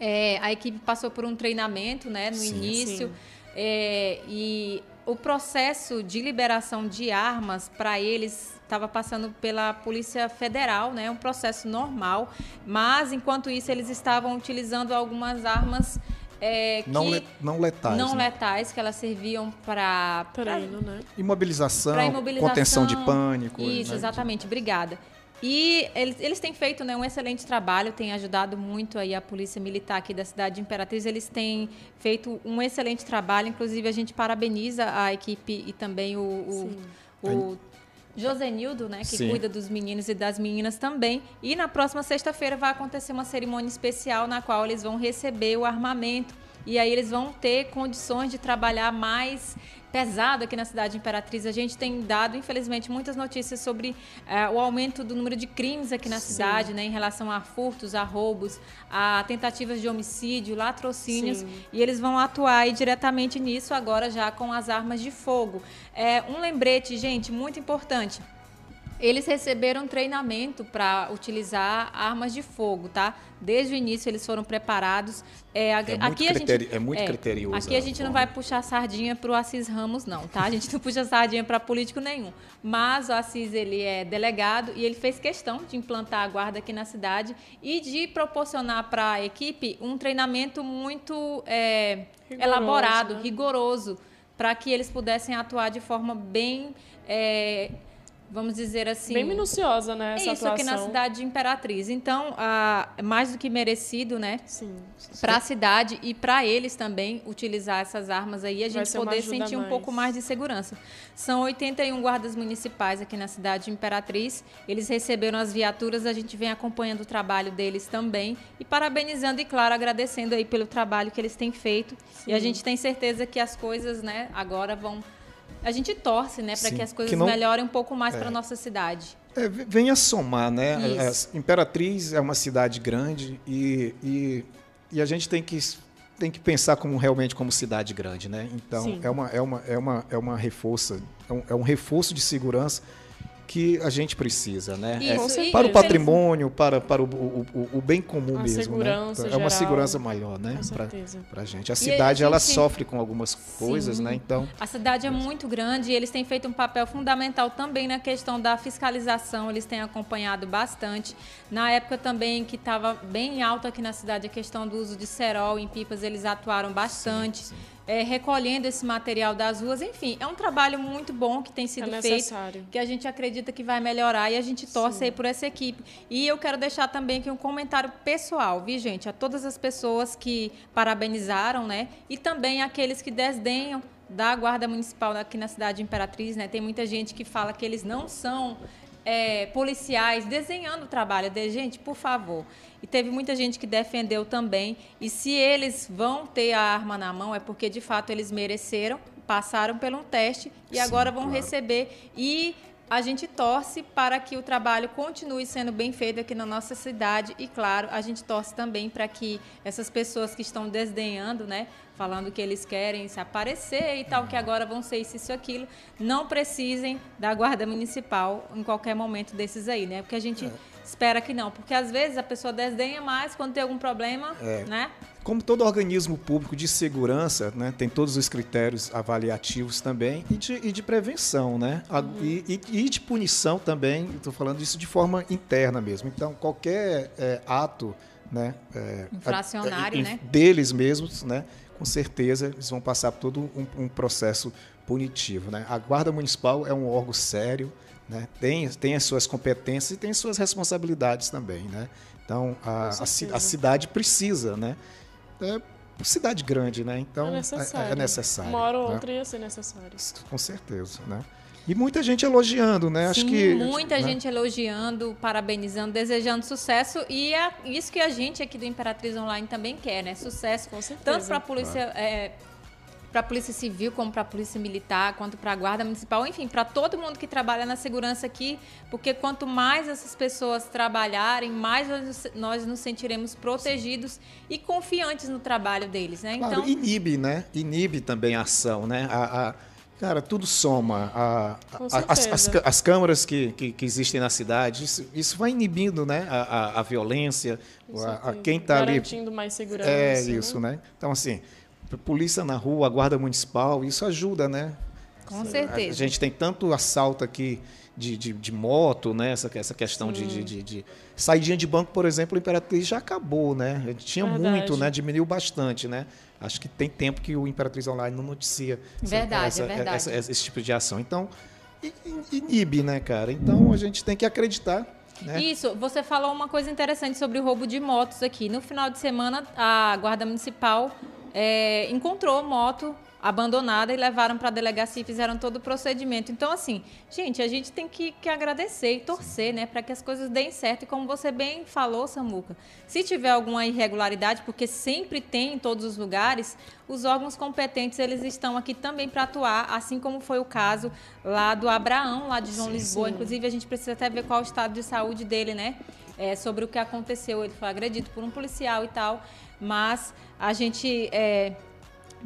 É, a equipe passou por um treinamento né, no Sim, início. sim. é, e o processo de liberação de armas para eles estava passando pela Polícia Federal, né, um processo normal. Mas, enquanto isso, eles estavam utilizando algumas armas é, que Não, le- não letais. não né? letais, que elas serviam para Treino, né? Imobilização, para imobilização. contenção de pânico. Isso, né? exatamente. Obrigada. E eles, eles têm feito né, um excelente trabalho, têm ajudado muito aí a Polícia Militar aqui da cidade de Imperatriz. Eles têm feito um excelente trabalho. Inclusive, a gente parabeniza a equipe e também o, o, o Josenildo, né, que Sim. cuida dos meninos e das meninas também. E na próxima sexta-feira vai acontecer uma cerimônia especial na qual eles vão receber o armamento. E aí eles vão ter condições de trabalhar mais pesado aqui na cidade de Imperatriz. A gente tem dado, infelizmente, muitas notícias sobre eh, o aumento do número de crimes aqui na Sim. cidade, né, em relação a furtos, a roubos, a tentativas de homicídio, latrocínios. Sim. E eles vão atuar aí diretamente nisso agora já com as armas de fogo. É, um lembrete, gente, muito importante. Eles receberam treinamento para utilizar armas de fogo, tá? Desde o início eles foram preparados. É, a- É muito, aqui a gente, é muito criterioso. Aqui a gente não vai puxar sardinha para o Assis Ramos, não, tá? A gente não puxa sardinha para político nenhum. Mas o Assis, ele é delegado e ele fez questão de implantar a guarda aqui na cidade e de proporcionar para a equipe um treinamento muito é, Rigoroso, elaborado, né? rigoroso, para que eles pudessem atuar de forma bem, é, vamos dizer assim... Bem minuciosa, né? É Essa isso atuação. aqui na cidade de Imperatriz. Então, ah, é mais do que merecido, né? Sim. Para a cidade e para eles também utilizar essas armas aí, a gente poder sentir um mais. pouco mais de segurança. São 81 guardas municipais aqui na cidade de Imperatriz. Eles receberam as viaturas, a gente vem acompanhando o trabalho deles também e parabenizando e claro agradecendo aí pelo trabalho que eles têm feito. E a Sim. gente tem certeza que as coisas, né, agora vão a gente torce, né, para que as que coisas não- melhorem um pouco mais É. para nossa cidade. É, venha somar, né? Isso. A Imperatriz é uma cidade grande e, e, e a gente tem que, tem que pensar como realmente como cidade grande, né? Então Sim. é uma, é, uma, é, uma, é uma reforça, é um, é um reforço de segurança que a gente precisa, né? É- Isso, e- para o patrimônio, para, para o, o, o- o bem comum A mesmo, né? É uma geral. segurança maior, né? Com Para a gente. A a cidade ela gente- sofre com algumas coisas, né? Então A cidade é muito grande e eles têm feito um papel fundamental também na questão da fiscalização, eles têm acompanhado bastante. Na época também que estava bem alto aqui na cidade a questão do uso de cerol em pipas, eles atuaram bastante. sim. É, recolhendo esse material das ruas, enfim, é um trabalho muito bom que tem sido É feito que a gente acredita que vai melhorar e a gente torce Sim. aí por essa equipe. E eu quero deixar também aqui um comentário pessoal, viu, gente? A todas as pessoas que parabenizaram, né? E também aqueles que desdenham da Guarda Municipal aqui na cidade de Imperatriz, né? Tem muita gente que fala que eles não são é, policiais desenhando o trabalho deles. Gente, por favor. E teve muita gente que defendeu também. E se eles vão ter a arma na mão, é porque de fato eles mereceram, passaram por um teste e Sim, agora vão claro. receber. E a gente torce para que o trabalho continue sendo bem feito aqui na nossa cidade. E, claro, a gente torce também para que essas pessoas que estão desdenhando, né? Falando que eles querem se aparecer e tal, que agora vão ser isso, isso, aquilo, não precisem da guarda municipal em qualquer momento desses aí, né? Porque a gente espera que não. Porque às vezes a pessoa desdenha mais quando tem algum problema, né? Como todo organismo público de segurança, né, tem todos os critérios avaliativos também e de, e de prevenção, né? A- E, e- e de punição também, estou falando disso de forma interna mesmo. Então, qualquer é, ato né, é, Infracionário, a- né? deles mesmos, né, com certeza eles vão passar por todo um, um processo punitivo. Né? A Guarda Municipal é um órgão sério, né? tem, tem as suas competências e tem as suas responsabilidades também. Né? Então, a, a, a cidade precisa, né? É cidade grande, né? Então, é necessário. é, é necessário. Uma hora ou né? outra ia ser necessário. Com certeza, né? E muita gente elogiando, né? Acho Sim, que muita né? gente elogiando, parabenizando, desejando sucesso. E é isso que a gente aqui do Imperatriz Online também quer, né? Sucesso. Com certeza. Tanto para a polícia. É, para a Polícia Civil, como para a Polícia Militar, quanto para a Guarda Municipal, enfim, para todo mundo que trabalha na segurança aqui, porque quanto mais essas pessoas trabalharem, mais nós, nos sentiremos protegidos e confiantes no trabalho deles, né? Claro, Então, inibe, né? Inibe também a ação, né? A, a- cara, tudo soma. A- a- as, as, as câmaras que, que, que existem na cidade, isso, isso vai inibindo, né? A, a, a violência, a, a quem está ali. Garantindo mais segurança. É né? isso, né? Então, assim, a polícia na rua, a guarda municipal, isso ajuda, né? com A certeza. gente tem tanto assalto aqui de, de, de moto, né? Essa, essa questão de, de, de, de- Saidinha de banco, por exemplo, o Imperatriz já acabou, né? Tinha Verdade. muito, né? Diminuiu bastante, né? Acho que tem tempo que o Imperatriz Online não noticia essa- Verdade, essa- é verdade. essa- esse tipo de ação. Então, inibe, né, cara? Então a gente tem que acreditar. Né? Isso, você falou uma coisa interessante sobre o roubo de motos aqui. No final de semana, a Guarda Municipal é, encontrou moto abandonada e levaram para a delegacia e fizeram todo o procedimento. Então, assim, gente, a gente tem que, que agradecer e torcer, né, para que as coisas deem certo. E como você bem falou, Samuca, se tiver alguma irregularidade, porque sempre tem em todos os lugares, os órgãos competentes eles estão aqui também para atuar, assim como foi o caso lá do Abraão, lá de João Lisboa. Inclusive, a gente precisa até ver qual é o estado de saúde dele, né? É, sobre o que aconteceu. Ele foi agredido por um policial e tal. Mas a gente é,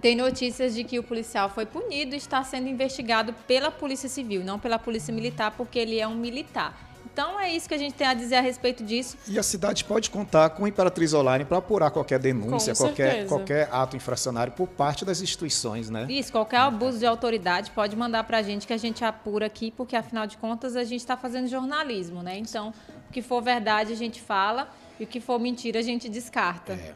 tem notícias de que o policial foi punido e está sendo investigado pela Polícia Civil, não pela Polícia Militar, porque ele é um militar. Então é isso que a gente tem a dizer a respeito disso. E a cidade pode contar com o Imperatriz Online para apurar qualquer denúncia, qualquer, qualquer ato infracionário por parte das instituições, né? Isso, qualquer abuso de autoridade pode mandar para a gente que a gente apura aqui, porque afinal de contas a gente está fazendo jornalismo, né? Então, o que for verdade a gente fala e o que for mentira a gente descarta. É?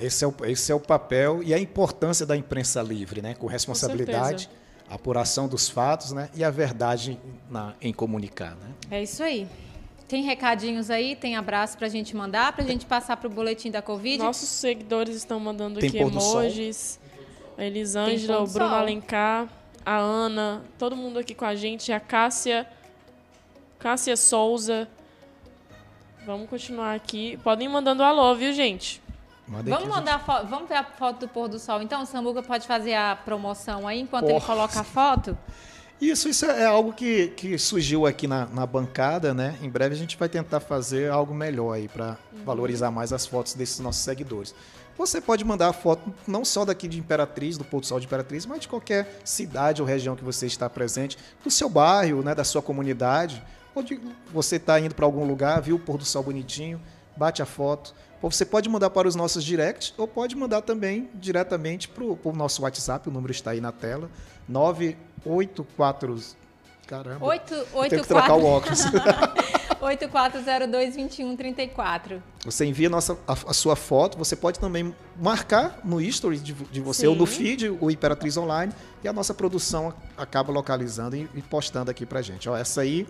Esse, é o, esse é o papel e a importância da imprensa livre, né? com responsabilidade, a apuração dos fatos né? e a verdade na- em comunicar. Né? É isso aí. Tem recadinhos aí, tem abraço pra gente mandar, pra gente passar pro boletim da Covid. Nossos seguidores estão mandando Tem aqui emojis. A Elisângela, o Bruno sol. Alencar, a Ana, todo mundo aqui com a gente, a Cássia, Cássia Souza. Vamos continuar aqui. Podem ir mandando alô, viu, gente? Mandem Vamos mandar a fo- vamos ver a foto do pôr do sol. Então, o Samuca pode fazer a promoção aí enquanto ele Porra. coloca a foto. Isso, isso é algo que, que surgiu aqui na, na bancada, né? Em breve a gente vai tentar fazer algo melhor aí para valorizar mais as fotos desses nossos seguidores. Você pode mandar a foto não só daqui de Imperatriz, do Pôr do Sol de Imperatriz, mas de qualquer cidade ou região que você está presente, do seu bairro, né, da sua comunidade, ou de você está indo para algum lugar, viu o pôr do sol bonitinho, bate a foto. Ou você pode mandar para os nossos directs, ou pode mandar também diretamente para o nosso WhatsApp, o número está aí na tela, 984... Caramba, 8, eu 8, tenho que trocar o óculos. 8402-2134. Você envia a, nossa, a, a sua foto, você pode também marcar no history de, de você ou no Sim. feed, o Imperatriz Online, e a nossa produção acaba localizando e, e postando aqui pra gente. Ó, essa aí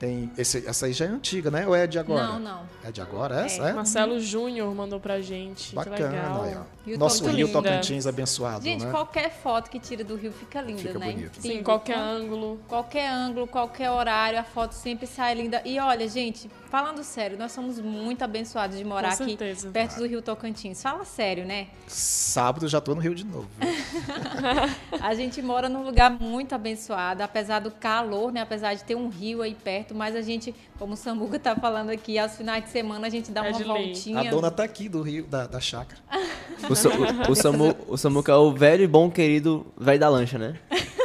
tem. Esse, essa aí já é antiga, né? Ou é de agora? Não, não. É de agora essa? É? Marcelo Júnior mandou pra gente. que Bacana, legal. aí, ó. Nosso Rio linda. Tocantins abençoado, Gente, né? qualquer foto que tira do Rio fica linda, Fica né? bonito. Sim, Incrível. qualquer ângulo. Qualquer ângulo, qualquer horário, a foto sempre sai linda. E olha, gente, falando sério, nós somos muito abençoados de morar aqui perto do Rio Tocantins. Fala sério, né? Sábado já tô no Rio de novo. A gente mora num lugar muito abençoado, apesar do calor, né? Apesar de ter um rio aí perto, mas a gente, como o Samuga tá falando aqui, aos finais de semana a gente dá É uma voltinha. A dona tá aqui do Rio, da, da chácara. O, o, o Samu, o Samuca é o velho e bom querido velho da lancha, né?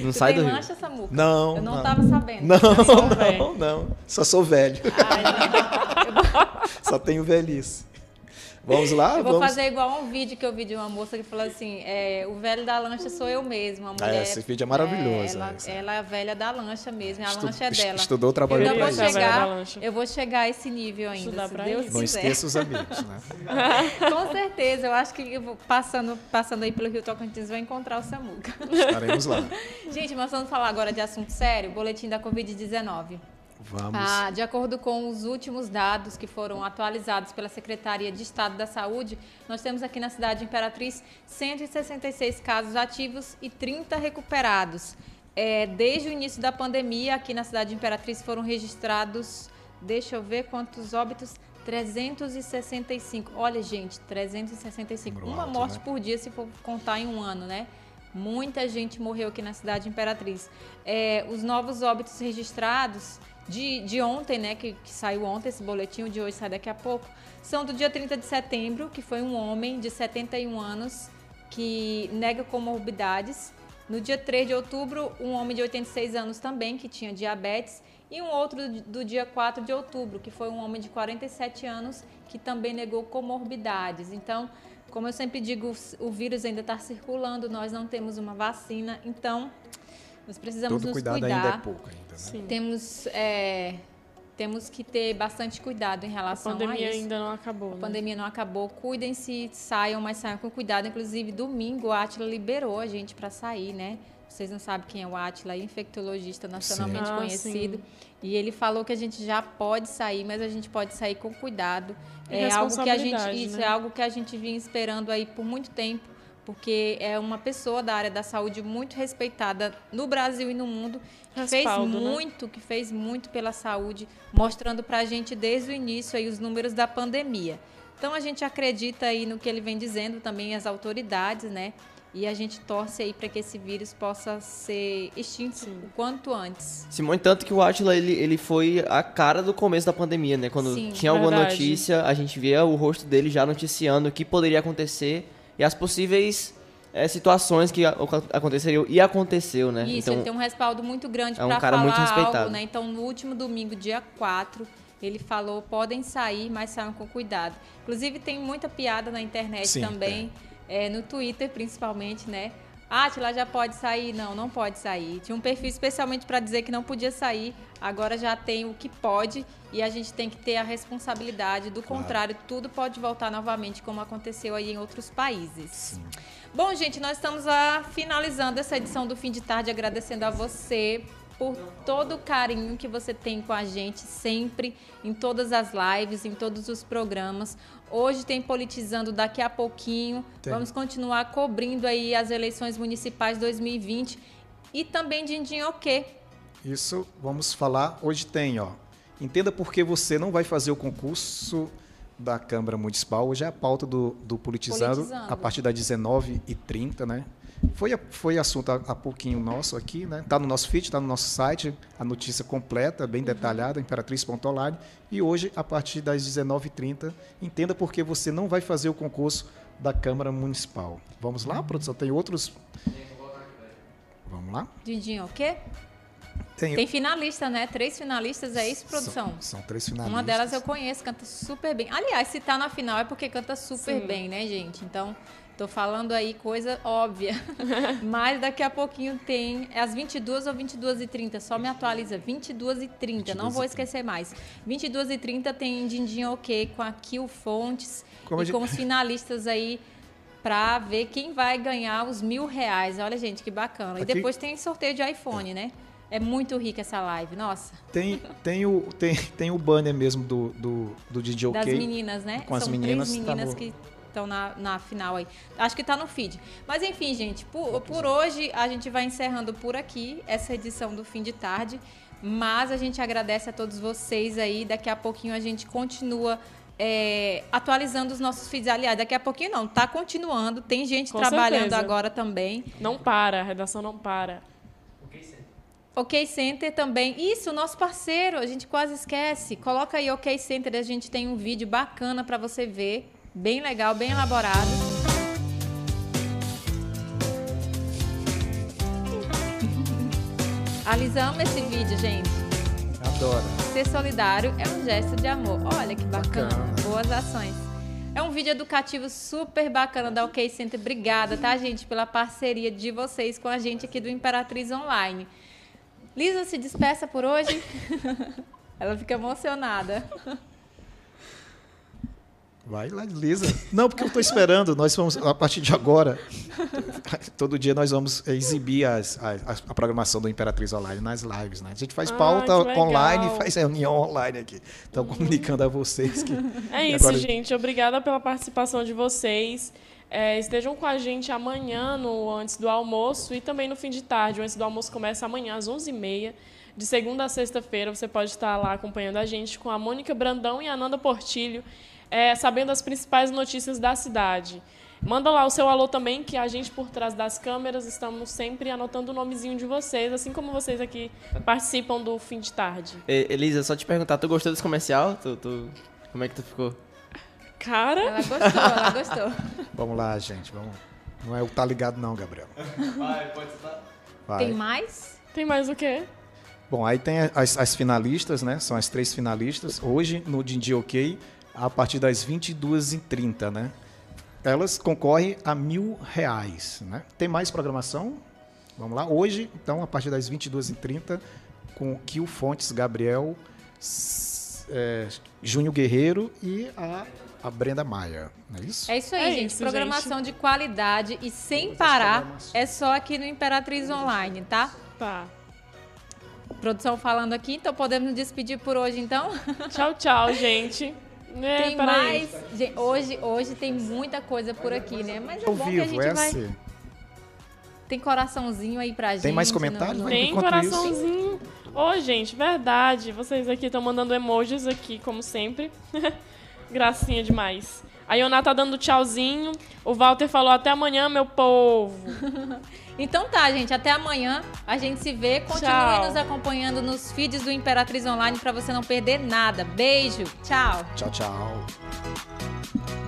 Não Você sai tem do Rio. lancha, Samuca? Não, Eu não, não. tava sabendo. Não, velho. não, não. Só sou velho. Ai, Só tenho velhice. Vamos lá? Eu vou vamos. fazer igual um vídeo que eu vi de uma moça que falou assim: é, o velho da lancha sou eu mesma. A mulher, esse vídeo é maravilhoso, ela, esse. ela é a velha da lancha mesmo, a Estu- lancha é dela. Estudou, Eu trabalhou ainda pra vou isso. chegar, eu vou chegar a esse nível ainda, Estudar se pra Deus isso. Não quiser. esqueça os amigos, né? Com certeza, eu acho que eu vou- passando, passando aí pelo Rio Tocantins vai encontrar o Samuca. Estaremos lá. Gente, mas vamos falar agora de assunto sério, boletim da Covid-19. Vamos. Ah, de acordo com os últimos dados que foram atualizados pela Secretaria de Estado da Saúde, nós temos aqui na cidade de Imperatriz 166 casos ativos e 30 recuperados. É, desde o início da pandemia, aqui na cidade de Imperatriz foram registrados, deixa eu ver quantos óbitos, 365. Olha, gente, 365. Número Uma alto, morte né? por dia, se for contar em um ano, né? Muita gente morreu aqui na cidade de Imperatriz. É, os novos óbitos registrados de, de ontem, né, que, que saiu ontem, esse boletim, de hoje sai daqui a pouco, são do dia 30 de setembro, que foi um homem de 71 anos que nega comorbidades. No dia 3 de outubro, um homem de 86 anos também, que tinha diabetes. E um outro do- do dia 4 de outubro, que foi um homem de 47 anos que também negou comorbidades. Então, como eu sempre digo, o vírus ainda está circulando, nós não temos uma vacina, então nós precisamos Todo nos cuidado cuidar. ainda é pouco ainda, né? Sim. Temos, é, temos que ter bastante cuidado em A relação pandemia a isso. ainda não acabou, A né? pandemia não acabou. Cuidem-se, saiam, mas saiam com cuidado. Inclusive, domingo, a Atila liberou a gente para sair, né? Vocês não sabem quem é o Atila, infectologista nacionalmente Sim. Ah, conhecido. sim. E ele falou que a gente já pode sair, mas a gente pode sair com cuidado. É algo que a gente, isso né? é algo que a gente vinha esperando aí por muito tempo, porque é uma pessoa da área da saúde muito respeitada no Brasil e no mundo, que fez né? muito, que fez muito pela saúde, mostrando para a gente desde o início aí os números da pandemia. Então a gente acredita aí no que ele vem dizendo também as autoridades, né? E a gente torce aí para que esse vírus possa ser extinto o quanto antes. Simone, tanto que o Atila, ele, ele foi a cara do começo da pandemia, né? Quando Sim, tinha alguma verdade. notícia, a gente via o rosto dele já noticiando o que poderia acontecer e as possíveis eh, situações que a- aconteceriam e aconteceu, né? Isso, ele tem um respaldo muito grande é um para cara falar muito respeitado. algo, né? Então, no último domingo, dia 4, ele falou: podem sair, mas saiam com cuidado. Inclusive, tem muita piada na internet Sim, também, é, no Twitter principalmente, né? Atila já pode sair? Não, não pode sair. Tinha um perfil especialmente para dizer que não podia sair, agora já tem o que pode e a gente tem que ter a responsabilidade. Do contrário, tudo pode voltar novamente, como aconteceu aí em outros países. Bom, gente, nós estamos a, finalizando essa edição do Fim de Tarde, agradecendo a você por todo o carinho que você tem com a gente sempre, em todas as lives, em todos os programas. Hoje tem Politizando daqui a pouquinho. Tem. Vamos continuar cobrindo aí as eleições municipais 2020 e também Dindim Ok. Isso, vamos falar. Hoje tem, ó. Entenda por que você não vai fazer o concurso da Câmara Municipal. Hoje é a pauta do, do Politizando, Politizando. a partir das 19h30, né? Foi, foi assunto há, há pouquinho nosso aqui, né? Tá no nosso feed, tá no nosso site, a notícia completa, bem detalhada, imperatriz.online. E hoje, a partir das 19h30, entenda por que você não vai fazer o concurso da Câmara Municipal. Vamos lá, produção? Tem outros. Vamos lá? Dindim Ok? Tem, Tem finalista, né? Três finalistas, é isso, produção? São, são três finalistas. Uma delas eu conheço, canta super bem. Aliás, se tá na final é porque canta super Sim. bem, né, gente? Então, tô falando aí coisa óbvia. Mas daqui a pouquinho tem é às 22 ou 22 e 30, só me atualiza, 22 e 30, não 22 vou 30. esquecer mais. 22 e 30 tem Dindim OK com a Kill Fontes Como e gente- com os finalistas aí pra ver quem vai ganhar os mil reais. Olha, gente, que bacana. E depois tem sorteio de iPhone, né? É muito rica essa live, nossa. Tem, tem, o, tem, tem o banner mesmo do, do, do DJ Das OK. meninas, né? Com as São meninas, três tá meninas no- que estão na, na final aí. Acho que tá no feed. Mas enfim, gente, por, por hoje a gente vai encerrando por aqui essa edição do fim de tarde. Mas a gente agradece a todos vocês aí. Daqui a pouquinho a gente continua é, atualizando os nossos feeds. Aliás, daqui a pouquinho não, tá continuando. Tem gente Com trabalhando certeza. agora também. Não para, a redação não para. OK Center também. Isso, nosso parceiro, a gente quase esquece. Coloca aí OK Center, a gente tem um vídeo bacana para você ver, bem legal, bem elaborado. A ama esse vídeo, gente. Adoro. Ser solidário é um gesto de amor. Olha que bacana. Bacana. Boas ações. É um vídeo educativo super bacana da OK Center. Obrigada, tá, gente, pela parceria de vocês com a gente aqui do Imperatriz Online. Lisa, se despeça por hoje. Ela fica emocionada. Vai lá, Lisa. Não, porque eu estou esperando. Nós vamos, a partir de agora, todo dia nós vamos exibir as, as, a programação do Imperatriz Online nas lives. Né? A gente faz Ah, pauta online e faz reunião online aqui. Então, comunicando a vocês que. É isso, agora- gente. Obrigada pela participação de vocês. É, estejam com a gente amanhã, no antes do almoço, e também no fim de tarde. O antes do almoço começa amanhã, às 11h30. De segunda a sexta-feira, você pode estar lá acompanhando a gente com a Mônica Brandão e a Ananda Portilho, é, sabendo as principais notícias da cidade. Manda lá o seu alô também, que a gente por trás das câmeras estamos sempre anotando o nomezinho de vocês, assim como vocês aqui participam do fim de tarde. Elisa, só te perguntar, tu gostou desse comercial? Tu, tu- como é que tu ficou? Cara, Ela gostou, ela gostou. Vamos lá, gente. Vamos. Não é o tá ligado, não, Gabriel. Vai, pode estar. Vai. Tem mais? tem mais o quê? Bom, aí tem as, as finalistas, né? São as três finalistas. Hoje, no Dindi OK, a partir das 22h30, né? Elas concorrem a mil reais, né? Tem mais programação? Vamos lá. Hoje, então, a partir das 22h30, com Kio Fontes, Gabriel, é, Júnior Guerreiro e a, a Brenda Maia. Não é isso? É isso aí, É gente. isso, Programação de qualidade e sem parar. É só aqui no Imperatriz Online, tá? Tá. Produção falando aqui, então podemos nos despedir por hoje, então? Tchau, tchau, gente. É, tem mais. Gente, hoje, hoje tem muita coisa por aqui, né? Mas é Ao bom que a vivo, gente é vai. assim. Tem coraçãozinho aí pra gente. Tem mais no- comentários? Tem coraçãozinho. Ô, gente, verdade. Vocês aqui estão mandando emojis aqui, como sempre. Gracinha demais. A Ioná tá dando tchauzinho. O Walter falou até amanhã, meu povo. Então tá, gente. Até amanhã. A gente se vê. Continue Tchau. nos acompanhando nos feeds do Imperatriz Online pra você não perder nada. Beijo. Tchau. Tchau, tchau.